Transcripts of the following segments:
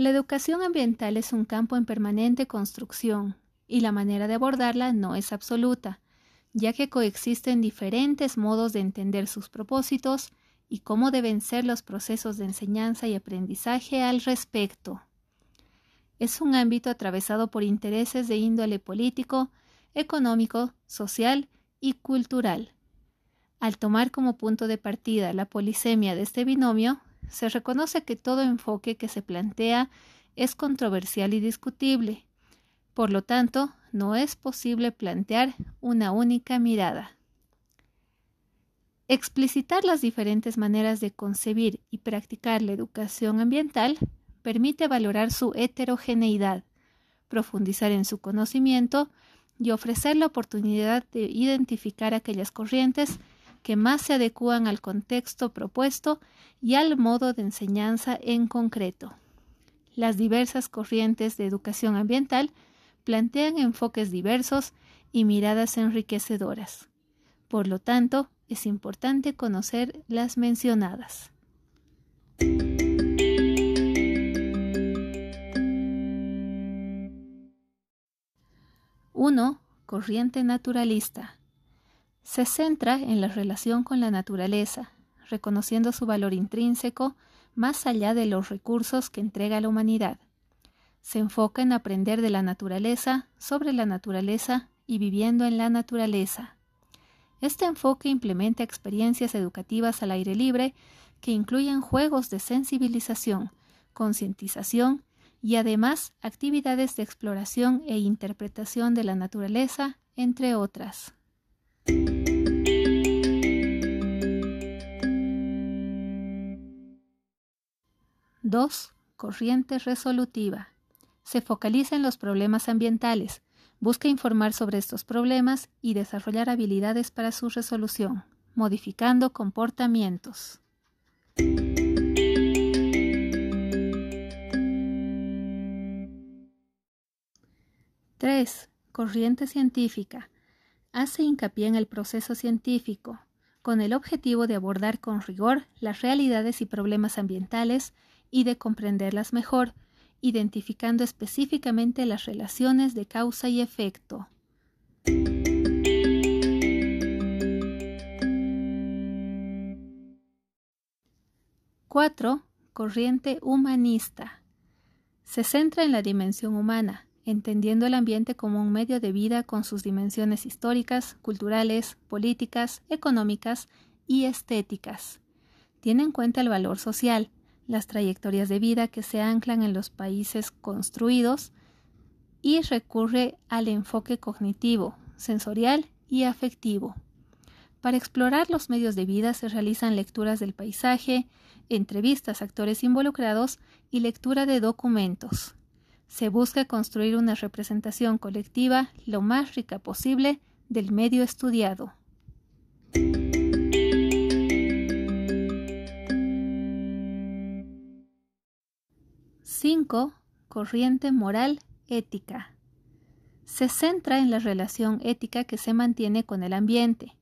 La educación ambiental es un campo en permanente construcción y la manera de abordarla no es absoluta, ya que coexisten diferentes modos de entender sus propósitos y cómo deben ser los procesos de enseñanza y aprendizaje al respecto. Es un ámbito atravesado por intereses de índole político, económico, social y cultural. Al tomar como punto de partida la polisemia de este binomio, se reconoce que todo enfoque que se plantea es controversial y discutible. Por lo tanto, no es posible plantear una única mirada. Explicitar las diferentes maneras de concebir y practicar la educación ambiental permite valorar su heterogeneidad, profundizar en su conocimiento y ofrecer la oportunidad de identificar aquellas corrientes que más se adecúan al contexto propuesto y al modo de enseñanza en concreto. Las diversas corrientes de educación ambiental plantean enfoques diversos y miradas enriquecedoras. Por lo tanto, es importante conocer las mencionadas. 1. Corriente naturalista se centra en la relación con la naturaleza, reconociendo su valor intrínseco más allá de los recursos que entrega la humanidad. Se enfoca en aprender de la naturaleza, sobre la naturaleza y viviendo en la naturaleza. Este enfoque implementa experiencias educativas al aire libre que incluyen juegos de sensibilización, concientización y además actividades de exploración e interpretación de la naturaleza, entre otras. 2. Corriente resolutiva. Se focaliza en los problemas ambientales, busca informar sobre estos problemas y desarrollar habilidades para su resolución, modificando comportamientos. 3. Corriente científica hace hincapié en el proceso científico, con el objetivo de abordar con rigor las realidades y problemas ambientales y de comprenderlas mejor, identificando específicamente las relaciones de causa y efecto. 4. Corriente humanista. Se centra en la dimensión humana, entendiendo el ambiente como un medio de vida con sus dimensiones históricas, culturales, políticas, económicas y estéticas. Tiene en cuenta el valor social, las trayectorias de vida que se anclan en los países construidos y recurre al enfoque cognitivo, sensorial y afectivo. Para explorar los medios de vida se realizan lecturas del paisaje, entrevistas a actores involucrados y lectura de documentos se busca construir una representación colectiva lo más rica posible del medio estudiado. 5. Corriente moral ética. Se centra en la relación ética que se mantiene con el ambiente.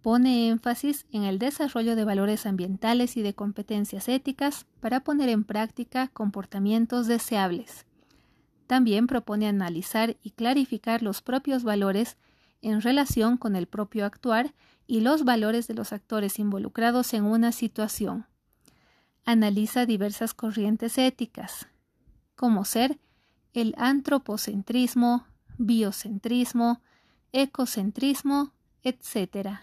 Pone énfasis en el desarrollo de valores ambientales y de competencias éticas para poner en práctica comportamientos deseables. También propone analizar y clarificar los propios valores en relación con el propio actuar y los valores de los actores involucrados en una situación. Analiza diversas corrientes éticas, como ser el antropocentrismo, biocentrismo, ecocentrismo, etc.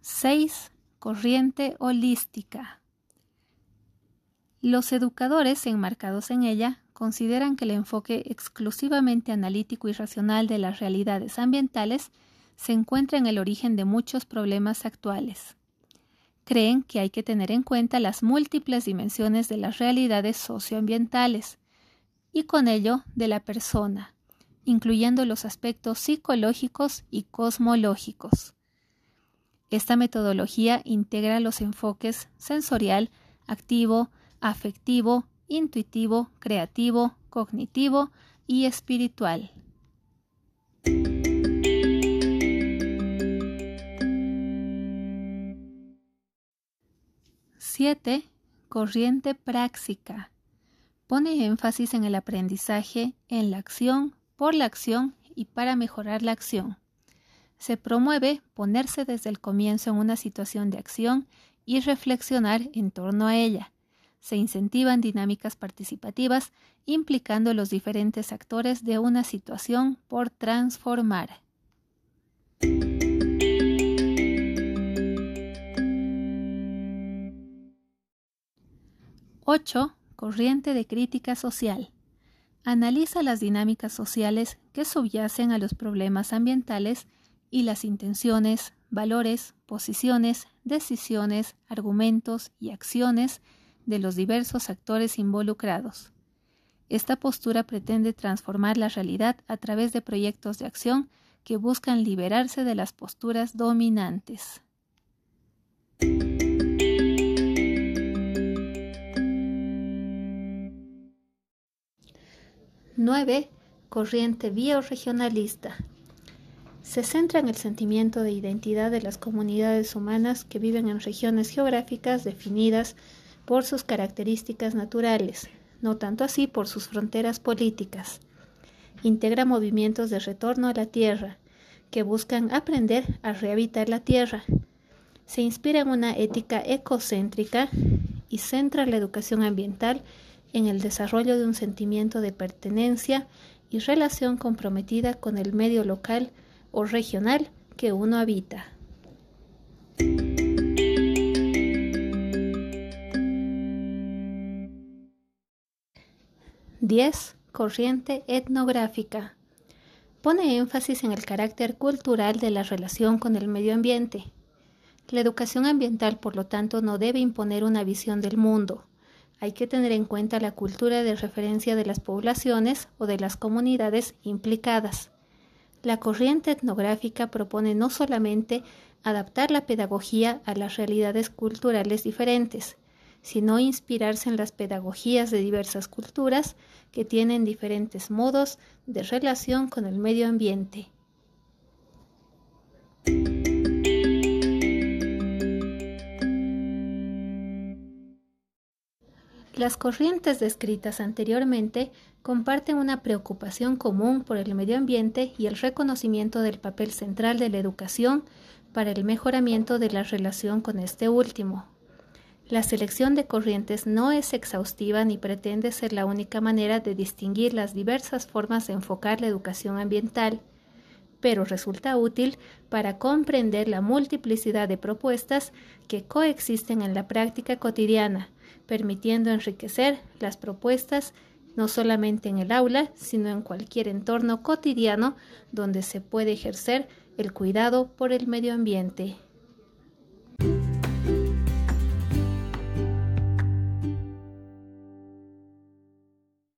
6 corriente holística. Los educadores enmarcados en ella consideran que el enfoque exclusivamente analítico y racional de las realidades ambientales se encuentra en el origen de muchos problemas actuales. Creen que hay que tener en cuenta las múltiples dimensiones de las realidades socioambientales y con ello de la persona, incluyendo los aspectos psicológicos y cosmológicos. Esta metodología integra los enfoques sensorial, activo, afectivo, intuitivo, creativo, cognitivo y espiritual. 7. Corriente práctica. Pone énfasis en el aprendizaje, en la acción, por la acción y para mejorar la acción. Se promueve ponerse desde el comienzo en una situación de acción y reflexionar en torno a ella. Se incentivan dinámicas participativas implicando los diferentes actores de una situación por transformar. 8. Corriente de crítica social. Analiza las dinámicas sociales que subyacen a los problemas ambientales y las intenciones, valores, posiciones, decisiones, argumentos y acciones de los diversos actores involucrados. Esta postura pretende transformar la realidad a través de proyectos de acción que buscan liberarse de las posturas dominantes. 9. Corriente bioregionalista. Se centra en el sentimiento de identidad de las comunidades humanas que viven en regiones geográficas definidas por sus características naturales, no tanto así por sus fronteras políticas. Integra movimientos de retorno a la tierra, que buscan aprender a rehabilitar la tierra. Se inspira en una ética ecocéntrica y centra la educación ambiental en el desarrollo de un sentimiento de pertenencia y relación comprometida con el medio local o regional que uno habita. 10. Corriente etnográfica. Pone énfasis en el carácter cultural de la relación con el medio ambiente. La educación ambiental, por lo tanto, no debe imponer una visión del mundo, hay que tener en cuenta la cultura de referencia de las poblaciones o de las comunidades implicadas. La corriente etnográfica propone no solamente adaptar la pedagogía a las realidades culturales diferentes, sino inspirarse en las pedagogías de diversas culturas que tienen diferentes modos de relación con el medio ambiente. Las corrientes descritas anteriormente comparten una preocupación común por el medio ambiente y el reconocimiento del papel central de la educación para el mejoramiento de la relación con este último. La selección de corrientes no es exhaustiva ni pretende ser la única manera de distinguir las diversas formas de enfocar la educación ambiental, pero resulta útil para comprender la multiplicidad de propuestas que coexisten en la práctica cotidiana permitiendo enriquecer las propuestas no solamente en el aula, sino en cualquier entorno cotidiano donde se puede ejercer el cuidado por el medio ambiente.